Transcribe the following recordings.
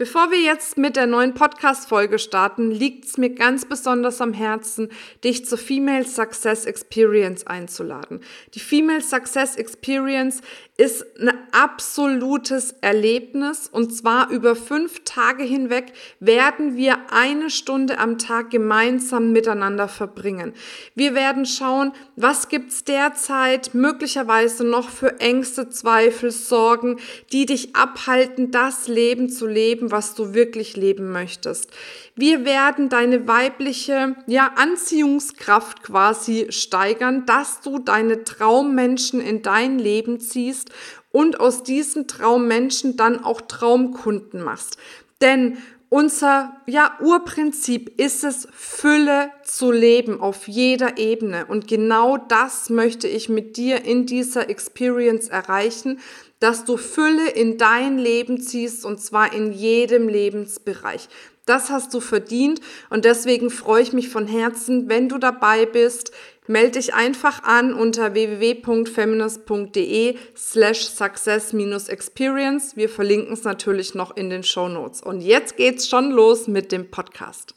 Bevor wir jetzt mit der neuen Podcast-Folge starten, liegt es mir ganz besonders am Herzen, dich zur Female Success Experience einzuladen. Die Female Success Experience ist ein absolutes Erlebnis und zwar über fünf Tage hinweg werden wir eine Stunde am Tag gemeinsam miteinander verbringen. Wir werden schauen, was gibt's derzeit möglicherweise noch für Ängste, Zweifel, Sorgen, die dich abhalten, das Leben zu leben, was du wirklich leben möchtest. Wir werden deine weibliche ja, Anziehungskraft quasi steigern, dass du deine Traummenschen in dein Leben ziehst und aus diesen Traummenschen dann auch Traumkunden machst. Denn unser ja, Urprinzip ist es, Fülle zu leben auf jeder Ebene. Und genau das möchte ich mit dir in dieser Experience erreichen, dass du Fülle in dein Leben ziehst und zwar in jedem Lebensbereich. Das hast du verdient und deswegen freue ich mich von Herzen, wenn du dabei bist. Melde dich einfach an unter www.feminist.de slash success-experience. Wir verlinken es natürlich noch in den Show Notes. Und jetzt geht's schon los mit dem Podcast.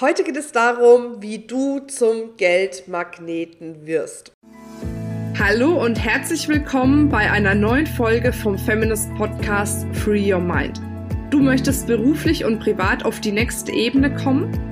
Heute geht es darum, wie du zum Geldmagneten wirst. Hallo und herzlich willkommen bei einer neuen Folge vom Feminist Podcast Free Your Mind. Du möchtest beruflich und privat auf die nächste Ebene kommen?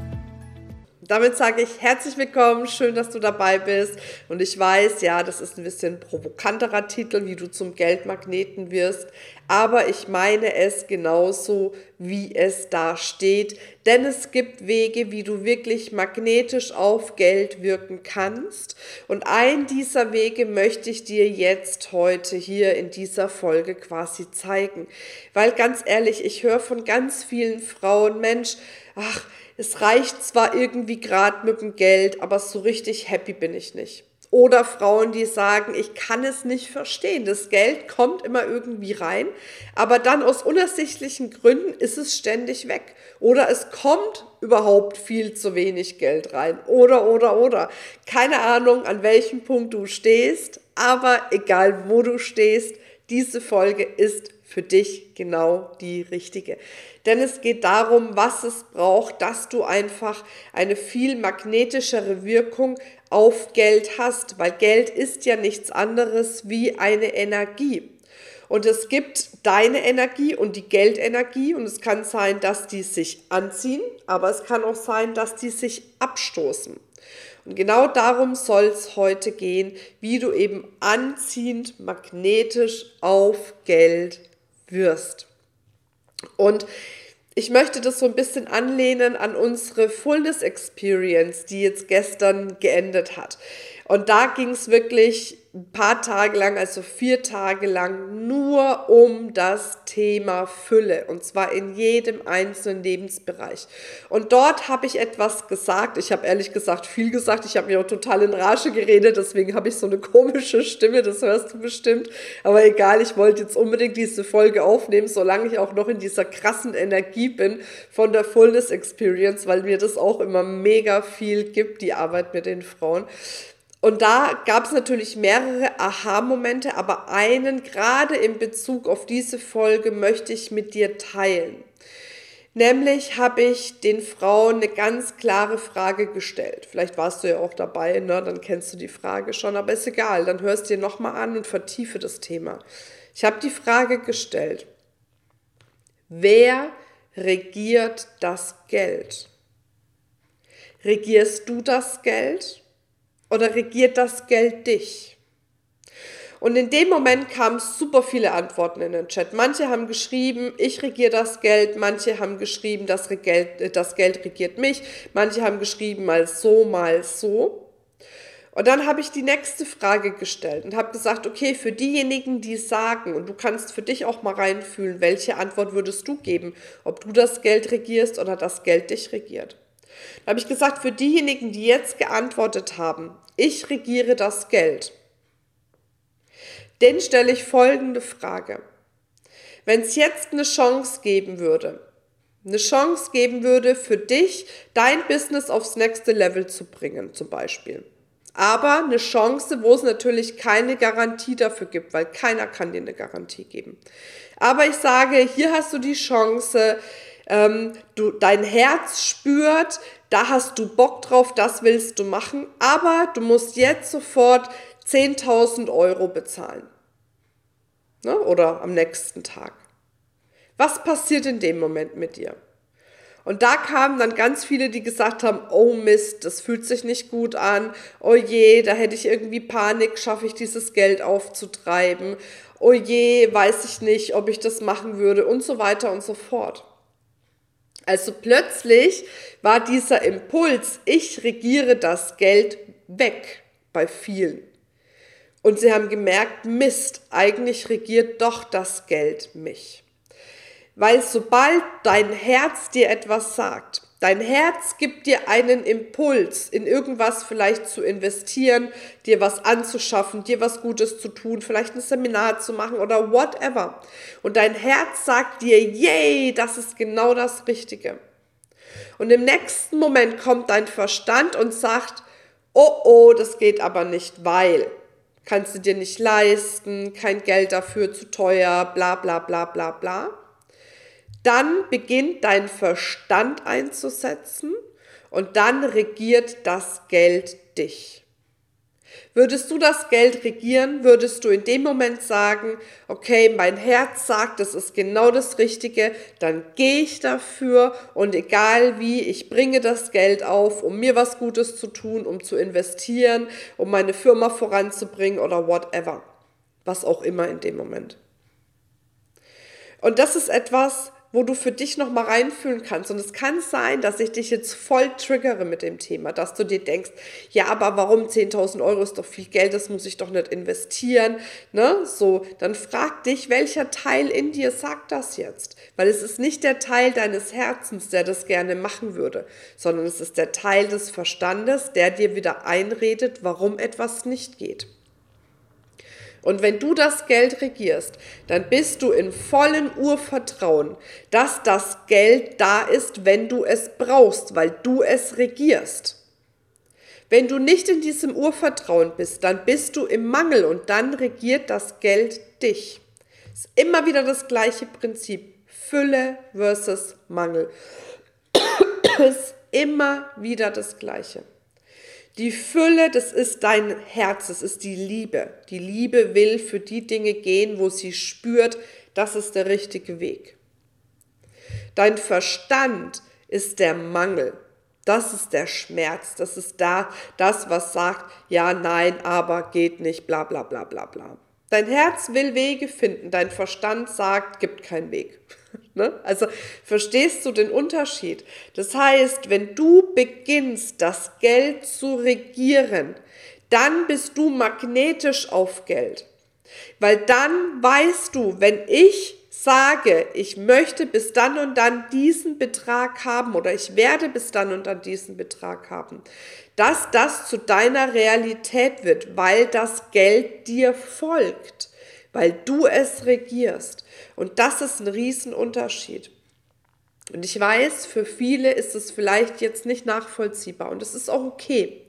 Damit sage ich herzlich willkommen, schön, dass du dabei bist. Und ich weiß, ja, das ist ein bisschen provokanterer Titel, wie du zum Geldmagneten wirst. Aber ich meine es genauso, wie es da steht. Denn es gibt Wege, wie du wirklich magnetisch auf Geld wirken kannst. Und ein dieser Wege möchte ich dir jetzt heute hier in dieser Folge quasi zeigen. Weil ganz ehrlich, ich höre von ganz vielen Frauen, Mensch, ach, es reicht zwar irgendwie gerade mit dem Geld, aber so richtig happy bin ich nicht. Oder Frauen, die sagen, ich kann es nicht verstehen. Das Geld kommt immer irgendwie rein, aber dann aus unersichtlichen Gründen ist es ständig weg. Oder es kommt überhaupt viel zu wenig Geld rein. Oder, oder, oder. Keine Ahnung, an welchem Punkt du stehst, aber egal wo du stehst, diese Folge ist für dich genau die richtige. Denn es geht darum, was es braucht, dass du einfach eine viel magnetischere Wirkung auf Geld hast, weil Geld ist ja nichts anderes wie eine Energie. Und es gibt deine Energie und die Geldenergie und es kann sein, dass die sich anziehen, aber es kann auch sein, dass die sich abstoßen. Und genau darum soll es heute gehen, wie du eben anziehend magnetisch auf Geld wirst. Und ich möchte das so ein bisschen anlehnen an unsere Fullness Experience, die jetzt gestern geendet hat. Und da ging es wirklich ein paar Tage lang, also vier Tage lang, nur um das Thema Fülle und zwar in jedem einzelnen Lebensbereich. Und dort habe ich etwas gesagt. Ich habe ehrlich gesagt viel gesagt. Ich habe mir auch total in Rage geredet, deswegen habe ich so eine komische Stimme, das hörst du bestimmt. Aber egal, ich wollte jetzt unbedingt diese Folge aufnehmen, solange ich auch noch in dieser krassen Energie bin von der Fullness Experience, weil mir das auch immer mega viel gibt, die Arbeit mit den Frauen. Und da gab es natürlich mehrere Aha-Momente, aber einen gerade in Bezug auf diese Folge möchte ich mit dir teilen. Nämlich habe ich den Frauen eine ganz klare Frage gestellt. Vielleicht warst du ja auch dabei, ne? dann kennst du die Frage schon, aber ist egal, dann hörst dir nochmal an und vertiefe das Thema. Ich habe die Frage gestellt, wer regiert das Geld? Regierst du das Geld oder regiert das Geld dich? Und in dem Moment kamen super viele Antworten in den Chat. Manche haben geschrieben, ich regiere das Geld. Manche haben geschrieben, das, Geld, äh, das Geld regiert mich. Manche haben geschrieben, mal so, mal so. Und dann habe ich die nächste Frage gestellt und habe gesagt, okay, für diejenigen, die sagen, und du kannst für dich auch mal reinfühlen, welche Antwort würdest du geben, ob du das Geld regierst oder das Geld dich regiert. Da habe ich gesagt, für diejenigen, die jetzt geantwortet haben, ich regiere das Geld, den stelle ich folgende Frage. Wenn es jetzt eine Chance geben würde, eine Chance geben würde für dich, dein Business aufs nächste Level zu bringen, zum Beispiel. Aber eine Chance, wo es natürlich keine Garantie dafür gibt, weil keiner kann dir eine Garantie geben. Aber ich sage, hier hast du die Chance, ähm, du, dein Herz spürt, da hast du Bock drauf, das willst du machen, aber du musst jetzt sofort 10.000 Euro bezahlen. Ne? Oder am nächsten Tag. Was passiert in dem Moment mit dir? Und da kamen dann ganz viele, die gesagt haben, oh Mist, das fühlt sich nicht gut an. Oh je, da hätte ich irgendwie Panik, schaffe ich dieses Geld aufzutreiben. Oh je, weiß ich nicht, ob ich das machen würde und so weiter und so fort. Also plötzlich war dieser Impuls, ich regiere das Geld weg bei vielen. Und sie haben gemerkt, Mist, eigentlich regiert doch das Geld mich. Weil sobald dein Herz dir etwas sagt, dein Herz gibt dir einen Impuls, in irgendwas vielleicht zu investieren, dir was anzuschaffen, dir was Gutes zu tun, vielleicht ein Seminar zu machen oder whatever. Und dein Herz sagt dir, yay, das ist genau das Richtige. Und im nächsten Moment kommt dein Verstand und sagt, oh oh, das geht aber nicht, weil kannst du dir nicht leisten, kein Geld dafür zu teuer, bla bla bla bla bla dann beginnt dein Verstand einzusetzen und dann regiert das Geld dich. Würdest du das Geld regieren, würdest du in dem Moment sagen, okay, mein Herz sagt, das ist genau das Richtige, dann gehe ich dafür und egal wie, ich bringe das Geld auf, um mir was Gutes zu tun, um zu investieren, um meine Firma voranzubringen oder whatever. Was auch immer in dem Moment. Und das ist etwas, wo du für dich nochmal reinfühlen kannst. Und es kann sein, dass ich dich jetzt voll triggere mit dem Thema, dass du dir denkst, ja, aber warum 10.000 Euro ist doch viel Geld, das muss ich doch nicht investieren. Ne? So, dann frag dich, welcher Teil in dir sagt das jetzt? Weil es ist nicht der Teil deines Herzens, der das gerne machen würde, sondern es ist der Teil des Verstandes, der dir wieder einredet, warum etwas nicht geht. Und wenn du das Geld regierst, dann bist du in vollem Urvertrauen, dass das Geld da ist, wenn du es brauchst, weil du es regierst. Wenn du nicht in diesem Urvertrauen bist, dann bist du im Mangel und dann regiert das Geld dich. Ist immer wieder das gleiche Prinzip. Fülle versus Mangel. ist immer wieder das gleiche. Die Fülle, das ist dein Herz, das ist die Liebe. Die Liebe will für die Dinge gehen, wo sie spürt, das ist der richtige Weg. Dein Verstand ist der Mangel. Das ist der Schmerz. Das ist da das, was sagt, ja, nein, aber geht nicht, bla bla bla bla bla. Dein Herz will Wege finden, dein Verstand sagt, gibt keinen Weg. Ne? Also verstehst du den Unterschied? Das heißt, wenn du beginnst, das Geld zu regieren, dann bist du magnetisch auf Geld. Weil dann weißt du, wenn ich sage, ich möchte bis dann und dann diesen Betrag haben oder ich werde bis dann und dann diesen Betrag haben, dass das zu deiner Realität wird, weil das Geld dir folgt weil du es regierst. Und das ist ein Riesenunterschied. Und ich weiß, für viele ist es vielleicht jetzt nicht nachvollziehbar und es ist auch okay.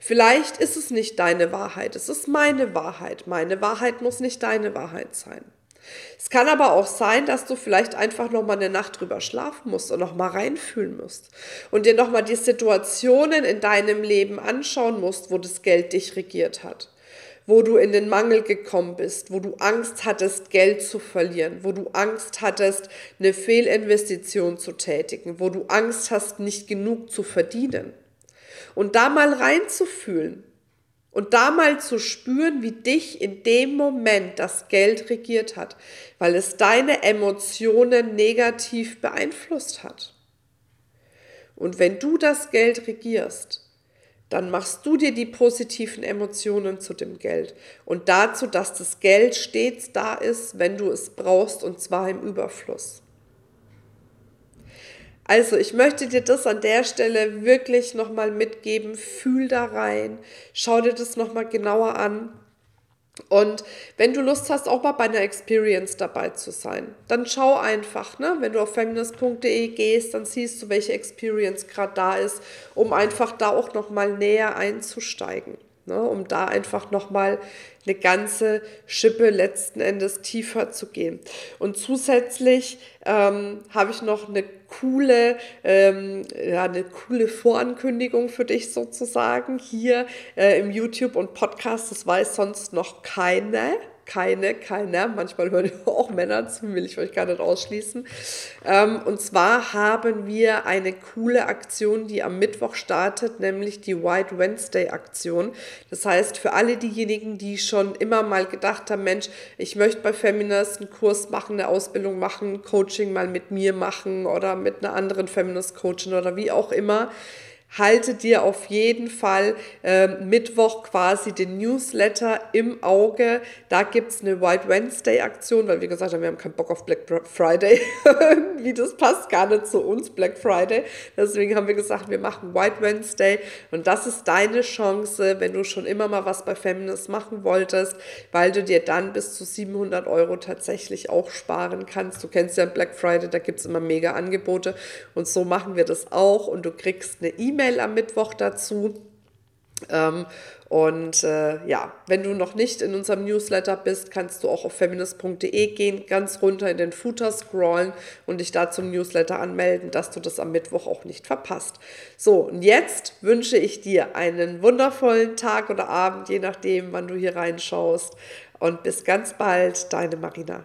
Vielleicht ist es nicht deine Wahrheit, es ist meine Wahrheit. Meine Wahrheit muss nicht deine Wahrheit sein. Es kann aber auch sein, dass du vielleicht einfach noch mal eine Nacht drüber schlafen musst und noch mal reinfühlen musst und dir noch mal die Situationen in deinem Leben anschauen musst, wo das Geld dich regiert hat wo du in den Mangel gekommen bist, wo du Angst hattest, Geld zu verlieren, wo du Angst hattest, eine Fehlinvestition zu tätigen, wo du Angst hast, nicht genug zu verdienen. Und da mal reinzufühlen und da mal zu spüren, wie dich in dem Moment das Geld regiert hat, weil es deine Emotionen negativ beeinflusst hat. Und wenn du das Geld regierst, dann machst du dir die positiven Emotionen zu dem Geld und dazu, dass das Geld stets da ist, wenn du es brauchst und zwar im Überfluss. Also, ich möchte dir das an der Stelle wirklich nochmal mitgeben. Fühl da rein, schau dir das nochmal genauer an. Und wenn du Lust hast, auch mal bei einer Experience dabei zu sein, dann schau einfach, ne? wenn du auf feminist.de gehst, dann siehst du, welche Experience gerade da ist, um einfach da auch nochmal näher einzusteigen ne, um da einfach nochmal eine ganze Schippe letzten Endes tiefer zu gehen. Und zusätzlich ähm, habe ich noch eine coole, ähm, ja, eine coole Vorankündigung für dich sozusagen hier äh, im YouTube und Podcast. Das weiß sonst noch keine keine, keiner. Manchmal hören auch Männer zu, will ich euch gar nicht ausschließen. Ähm, und zwar haben wir eine coole Aktion, die am Mittwoch startet, nämlich die White Wednesday Aktion. Das heißt, für alle diejenigen, die schon immer mal gedacht haben, Mensch, ich möchte bei Feminist einen Kurs machen, eine Ausbildung machen, Coaching mal mit mir machen oder mit einer anderen Feminist Coachin oder wie auch immer, halte dir auf jeden Fall äh, Mittwoch quasi den Newsletter im Auge. Da gibt es eine White Wednesday Aktion, weil wir gesagt haben, wir haben keinen Bock auf Black Friday. Wie das passt gar nicht zu uns, Black Friday. Deswegen haben wir gesagt, wir machen White Wednesday und das ist deine Chance, wenn du schon immer mal was bei Feminist machen wolltest, weil du dir dann bis zu 700 Euro tatsächlich auch sparen kannst. Du kennst ja Black Friday, da gibt es immer mega Angebote und so machen wir das auch und du kriegst eine E-Mail E-Mail am Mittwoch dazu. Ähm, und äh, ja, wenn du noch nicht in unserem Newsletter bist, kannst du auch auf feminist.de gehen, ganz runter in den Footer scrollen und dich da zum Newsletter anmelden, dass du das am Mittwoch auch nicht verpasst. So, und jetzt wünsche ich dir einen wundervollen Tag oder Abend, je nachdem, wann du hier reinschaust. Und bis ganz bald, deine Marina.